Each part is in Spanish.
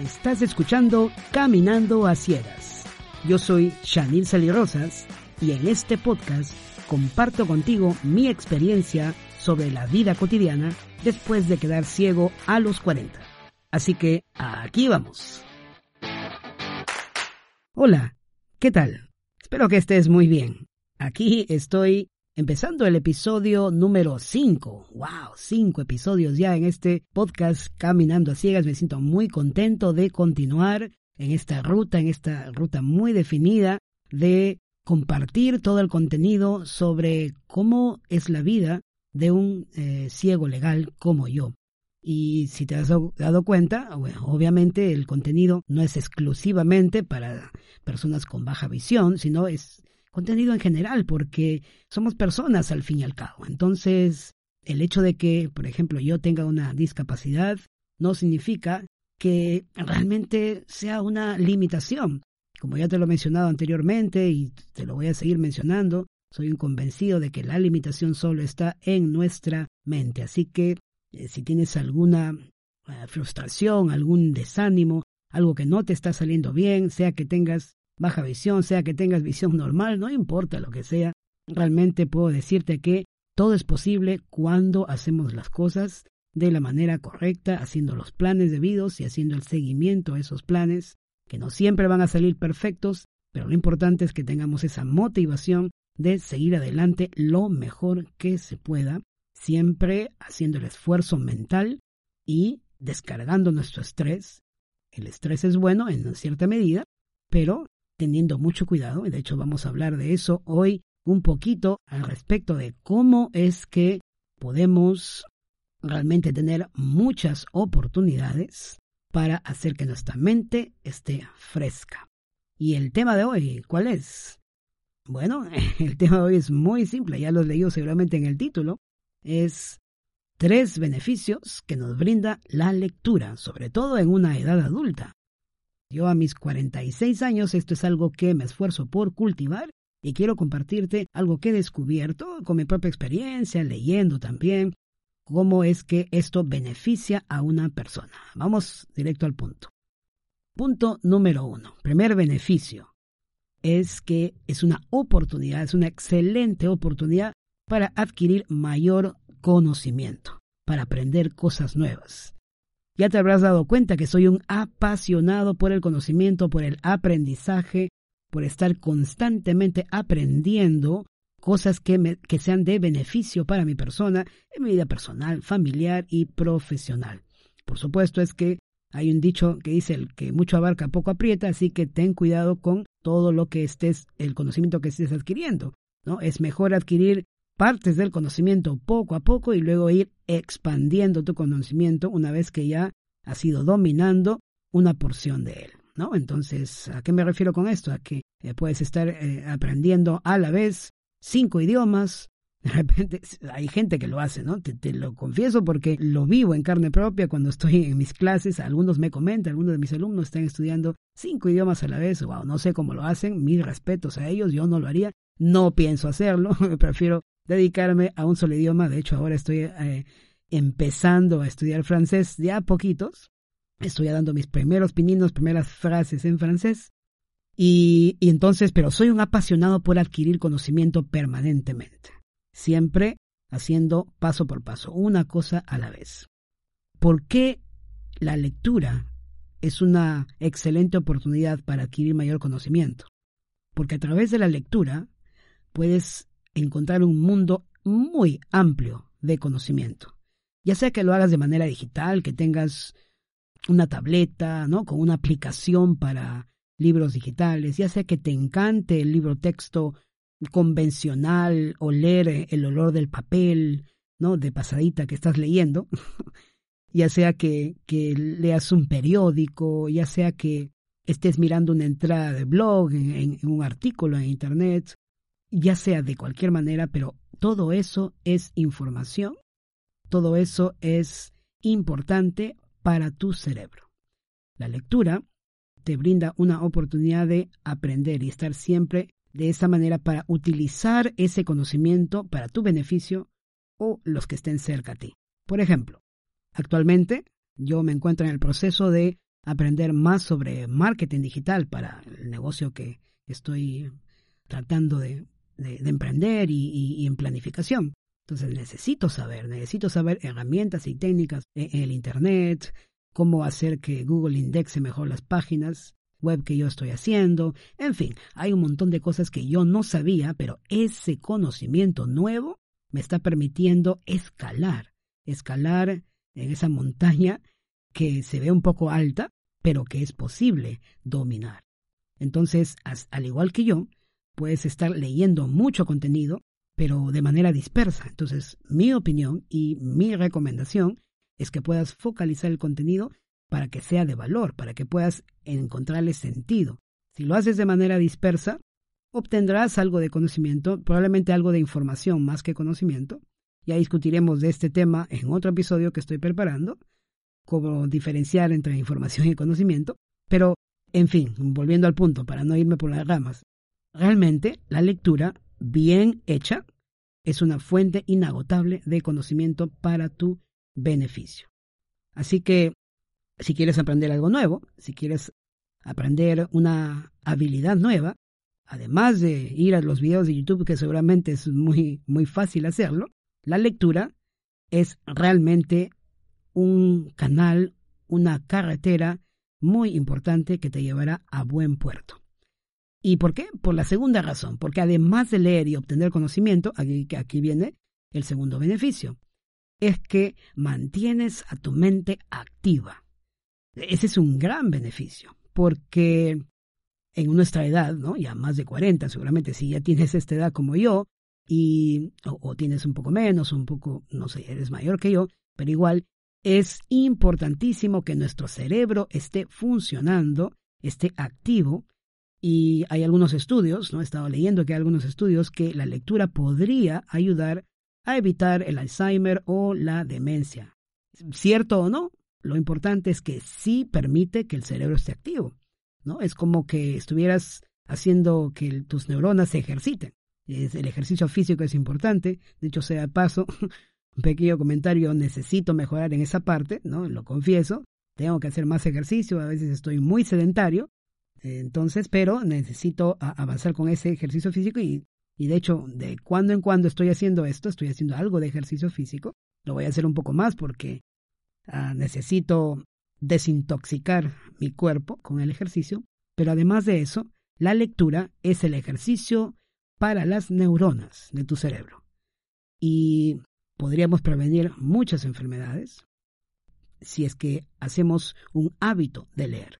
Estás escuchando Caminando a Ciegas. Yo soy Shanil Salirosas y en este podcast comparto contigo mi experiencia sobre la vida cotidiana después de quedar ciego a los 40. Así que aquí vamos. Hola, ¿qué tal? Espero que estés muy bien. Aquí estoy empezando el episodio número 5. ¡Wow! Cinco episodios ya en este podcast Caminando a Ciegas. Me siento muy contento de continuar en esta ruta, en esta ruta muy definida de compartir todo el contenido sobre cómo es la vida de un eh, ciego legal como yo. Y si te has dado cuenta, bueno, obviamente el contenido no es exclusivamente para personas con baja visión, sino es contenido en general, porque somos personas al fin y al cabo. Entonces, el hecho de que, por ejemplo, yo tenga una discapacidad no significa que realmente sea una limitación. Como ya te lo he mencionado anteriormente y te lo voy a seguir mencionando, soy un convencido de que la limitación solo está en nuestra mente. Así que eh, si tienes alguna eh, frustración, algún desánimo, algo que no te está saliendo bien, sea que tengas baja visión, sea que tengas visión normal, no importa lo que sea, realmente puedo decirte que todo es posible cuando hacemos las cosas de la manera correcta, haciendo los planes debidos y haciendo el seguimiento a esos planes, que no siempre van a salir perfectos, pero lo importante es que tengamos esa motivación de seguir adelante lo mejor que se pueda, siempre haciendo el esfuerzo mental y descargando nuestro estrés. El estrés es bueno en cierta medida, pero teniendo mucho cuidado, y de hecho vamos a hablar de eso hoy un poquito al respecto de cómo es que podemos realmente tener muchas oportunidades para hacer que nuestra mente esté fresca. Y el tema de hoy, ¿cuál es? Bueno, el tema de hoy es muy simple, ya lo he leído seguramente en el título. Es tres beneficios que nos brinda la lectura, sobre todo en una edad adulta. Yo a mis 46 años esto es algo que me esfuerzo por cultivar y quiero compartirte algo que he descubierto con mi propia experiencia, leyendo también, cómo es que esto beneficia a una persona. Vamos directo al punto. Punto número uno. Primer beneficio es que es una oportunidad, es una excelente oportunidad para adquirir mayor conocimiento, para aprender cosas nuevas. Ya te habrás dado cuenta que soy un apasionado por el conocimiento, por el aprendizaje, por estar constantemente aprendiendo cosas que, sean de beneficio para mi persona, en mi vida personal, familiar y profesional. Por supuesto es que hay un dicho que dice el que mucho abarca poco aprieta, así que ten cuidado con todo lo que estés, el conocimiento que estés adquiriendo. ¿no? Es mejor adquirir partes del conocimiento poco a poco y luego ir expandiendo tu conocimiento una vez que ya has ido dominando una porción de él. ¿no? Entonces, ¿a qué me refiero con esto? A que eh, puedes estar eh, aprendiendo a la vez cinco idiomas. De repente hay gente que lo hace, ¿no? Te, lo confieso porque lo vivo en carne propia cuando estoy en mis clases. Algunos me comentan, algunos de mis alumnos están estudiando cinco idiomas a la vez. Wow, no sé cómo lo hacen. Mis respetos a ellos. Yo no lo haría. No pienso hacerlo. Prefiero dedicarme a un solo idioma. De hecho, ahora estoy eh, empezando a estudiar francés ya a poquitos. Estoy dando mis primeros pininos, primeras frases en francés. Y, y entonces, pero soy un apasionado por adquirir conocimiento permanentemente. Siempre haciendo paso por paso, una cosa a la vez. ¿Por qué la lectura es una excelente oportunidad para adquirir mayor conocimiento? Porque a través de la lectura puedes encontrar un mundo muy amplio de conocimiento. Ya sea que lo hagas de manera digital, que tengas una tableta, ¿no? Con una aplicación para libros digitales, ya sea que te encante el libro texto convencional o leer el olor del papel, ¿no? De pasadita que estás leyendo, ya sea que, que leas un periódico, ya sea que estés mirando una entrada de blog, en un artículo en internet, ya sea de cualquier manera, pero todo eso es información, todo eso es importante para tu cerebro. La lectura te brinda una oportunidad de aprender y estar siempre de esa manera para utilizar ese conocimiento para tu beneficio o los que estén cerca a ti. Por ejemplo, actualmente yo me encuentro en el proceso de aprender más sobre marketing digital para el negocio que estoy tratando de, emprender y, en planificación. Entonces necesito saber, necesito saber herramientas y técnicas en el Internet, cómo hacer que Google indexe mejor las páginas web que yo estoy haciendo. En fin, hay un montón de cosas que yo no sabía, pero ese conocimiento nuevo me está permitiendo escalar, escalar en esa montaña que se ve un poco alta, pero que es posible dominar. Entonces, al igual que yo, puedes estar leyendo mucho contenido, pero de manera dispersa. Entonces, mi opinión y mi recomendación es que puedas focalizar el contenido para que sea de valor, para que puedas encontrarle sentido. Si lo haces de manera dispersa, obtendrás algo de conocimiento, probablemente algo de información más que conocimiento. Ya discutiremos de este tema en otro episodio que estoy preparando, cómo diferenciar entre información y conocimiento. Pero, en fin, volviendo al punto, para no irme por las ramas, realmente la lectura bien hecha es una fuente inagotable de conocimiento para tu beneficio. Así que, si quieres aprender algo nuevo, si quieres aprender una habilidad nueva, además de ir a los videos de YouTube, que seguramente es muy, muy fácil hacerlo, la lectura es realmente un canal, una carretera muy importante que te llevará a buen puerto. ¿Y por qué? Por la segunda razón, porque además de leer y obtener conocimiento, aquí, viene el segundo beneficio, es que mantienes a tu mente activa. Ese es un gran beneficio, porque en nuestra edad, ¿no? Ya más de 40, seguramente si ya tienes esta edad como yo, y, o, tienes un poco menos, un poco, no sé, eres mayor que yo, pero igual es importantísimo que nuestro cerebro esté funcionando, esté activo, y hay algunos estudios, ¿no? He estado leyendo que hay algunos estudios que la lectura podría ayudar a evitar el Alzheimer o la demencia. ¿Cierto o no? Lo importante es que sí permite que el cerebro esté activo. ¿no? Es como que estuvieras haciendo que tus neuronas se ejerciten. El ejercicio físico es importante. De hecho, sea de paso, un pequeño comentario, necesito mejorar en esa parte, ¿no? Lo confieso. Tengo que hacer más ejercicio, a veces estoy muy sedentario. Entonces, pero necesito avanzar con ese ejercicio físico y, y de hecho, de cuando en cuando estoy haciendo esto, estoy haciendo algo de ejercicio físico. Lo voy a hacer un poco más porque ah, necesito desintoxicar mi cuerpo con el ejercicio, pero además de eso, la lectura es el ejercicio para las neuronas de tu cerebro. Y podríamos prevenir muchas enfermedades si es que hacemos un hábito de leer.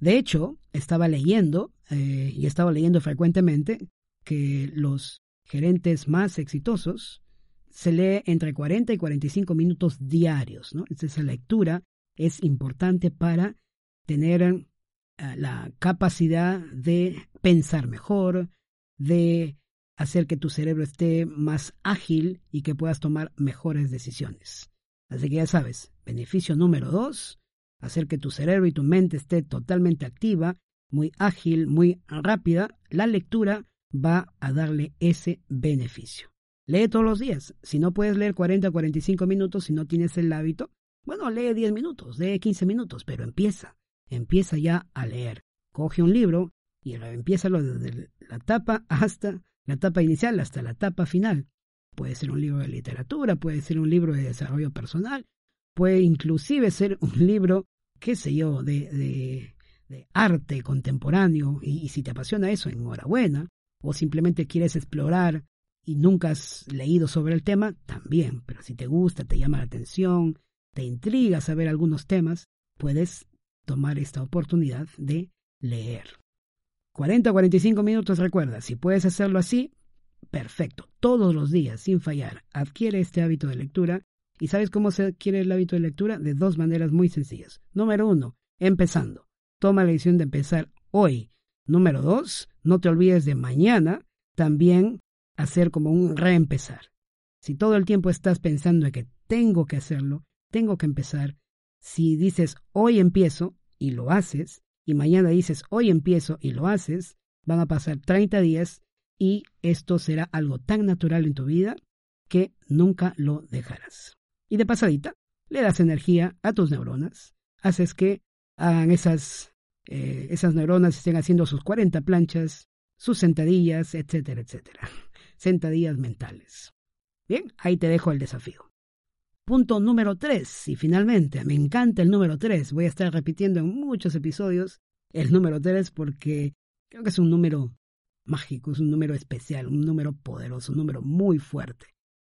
De hecho, estaba leyendo, eh, y estaba leyendo frecuentemente, que los gerentes más exitosos se lee entre 40 y 45 minutos diarios. Esa lectura es importante para tener eh, la capacidad de pensar mejor, de hacer que tu cerebro esté más ágil y que puedas tomar mejores decisiones. Así que ya sabes, beneficio número dos, hacer que tu cerebro y tu mente esté totalmente activa, muy ágil, muy rápida, la lectura va a darle ese beneficio. Lee todos los días. Si no puedes leer 40 o 45 minutos, si no tienes el hábito, bueno, lee 10 minutos, lee 15 minutos, pero empieza, empieza ya a leer. Coge un libro y empieza desde la tapa hasta la etapa inicial, hasta la etapa final. Puede ser un libro de literatura, puede ser un libro de desarrollo personal, puede inclusive ser un libro, qué sé yo, de, de, arte contemporáneo, y, si te apasiona eso, enhorabuena, o simplemente quieres explorar y nunca has leído sobre el tema, también, pero si te gusta, te llama la atención, te intriga saber algunos temas, puedes tomar esta oportunidad de leer. 40 o 45 minutos, recuerda, si puedes hacerlo así, perfecto, todos los días, sin fallar, adquiere este hábito de lectura. ¿Y sabes cómo se adquiere el hábito de lectura? De dos maneras muy sencillas. Número uno, empezando. Toma la decisión de empezar hoy. Número dos, no te olvides de mañana también hacer como un reempezar. Si todo el tiempo estás pensando en que tengo que hacerlo, tengo que empezar. Si dices hoy empiezo y lo haces, y mañana dices hoy empiezo y lo haces, van a pasar 30 días y esto será algo tan natural en tu vida que nunca lo dejarás. Y de pasadita, le das energía a tus neuronas, haces que hagan esas, eh, esas neuronas, estén haciendo sus 40 planchas, sus sentadillas, etcétera, etcétera. Sentadillas mentales. Bien, ahí te dejo el desafío. Punto número 3. Y finalmente, me encanta el número 3. Voy a estar repitiendo en muchos episodios el número 3 porque creo que es un número mágico, es un número especial, un número poderoso, un número muy fuerte.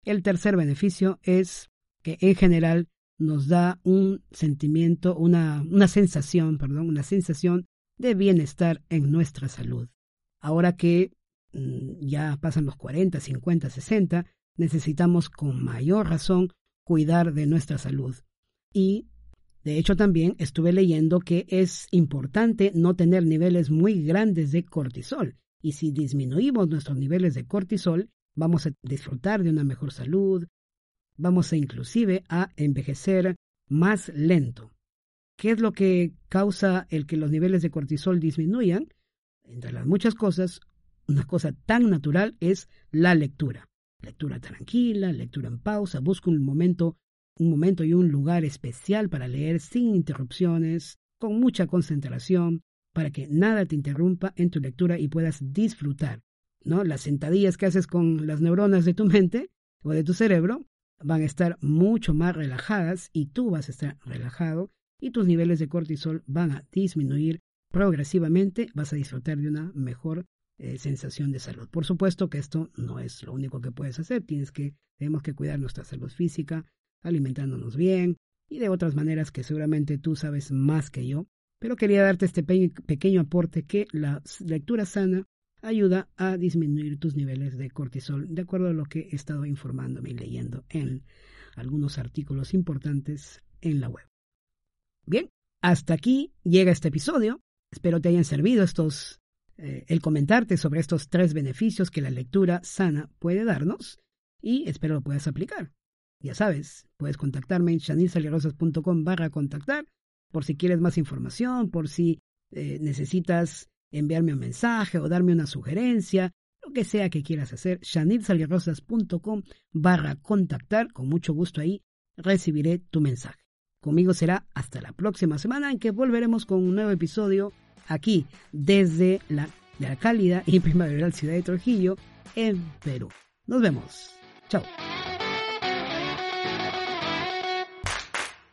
El tercer beneficio es que en general nos da un sentimiento, una, una sensación, perdón, una sensación de bienestar en nuestra salud. Ahora que mm, ya pasan los 40, 50, 60, necesitamos con mayor razón cuidar de nuestra salud. Y, de hecho, también estuve leyendo que es importante no tener niveles muy grandes de cortisol. Y si disminuimos nuestros niveles de cortisol, vamos a disfrutar de una mejor salud, vamos a inclusive a envejecer más lento. ¿Qué es lo que causa el que los niveles de cortisol disminuyan? Entre las muchas cosas, una cosa tan natural es la lectura. Lectura tranquila, lectura en pausa, busca un momento, un momento y un lugar especial para leer sin interrupciones, con mucha concentración, para que nada te interrumpa en tu lectura y puedas disfrutar. ¿no? Las sentadillas que haces con las neuronas de tu mente o de tu cerebro van a estar mucho más relajadas y tú vas a estar relajado y tus niveles de cortisol van a disminuir progresivamente, vas a disfrutar de una mejor eh, sensación de salud. Por supuesto que esto no es lo único que puedes hacer, tienes que, tenemos que cuidar nuestra salud física, alimentándonos bien y de otras maneras que seguramente tú sabes más que yo, pero quería darte este pequeño aporte que la lectura sana ayuda a disminuir tus niveles de cortisol, de acuerdo a lo que he estado informándome y leyendo en algunos artículos importantes en la web. Bien, hasta aquí llega este episodio. Espero te hayan servido estos eh, el comentarte sobre estos tres beneficios que la lectura sana puede darnos y espero lo puedas aplicar. Ya sabes, puedes contactarme en chanilsalirosas.com barra contactar por si quieres más información, por si eh, necesitas enviarme un mensaje o darme una sugerencia, lo que sea que quieras hacer, chanilsalirosas.com barra contactar, con mucho gusto ahí recibiré tu mensaje. Conmigo será hasta la próxima semana en que volveremos con un nuevo episodio aquí desde la, de la cálida y primaveral ciudad de Trujillo, en Perú. Nos vemos. Chao.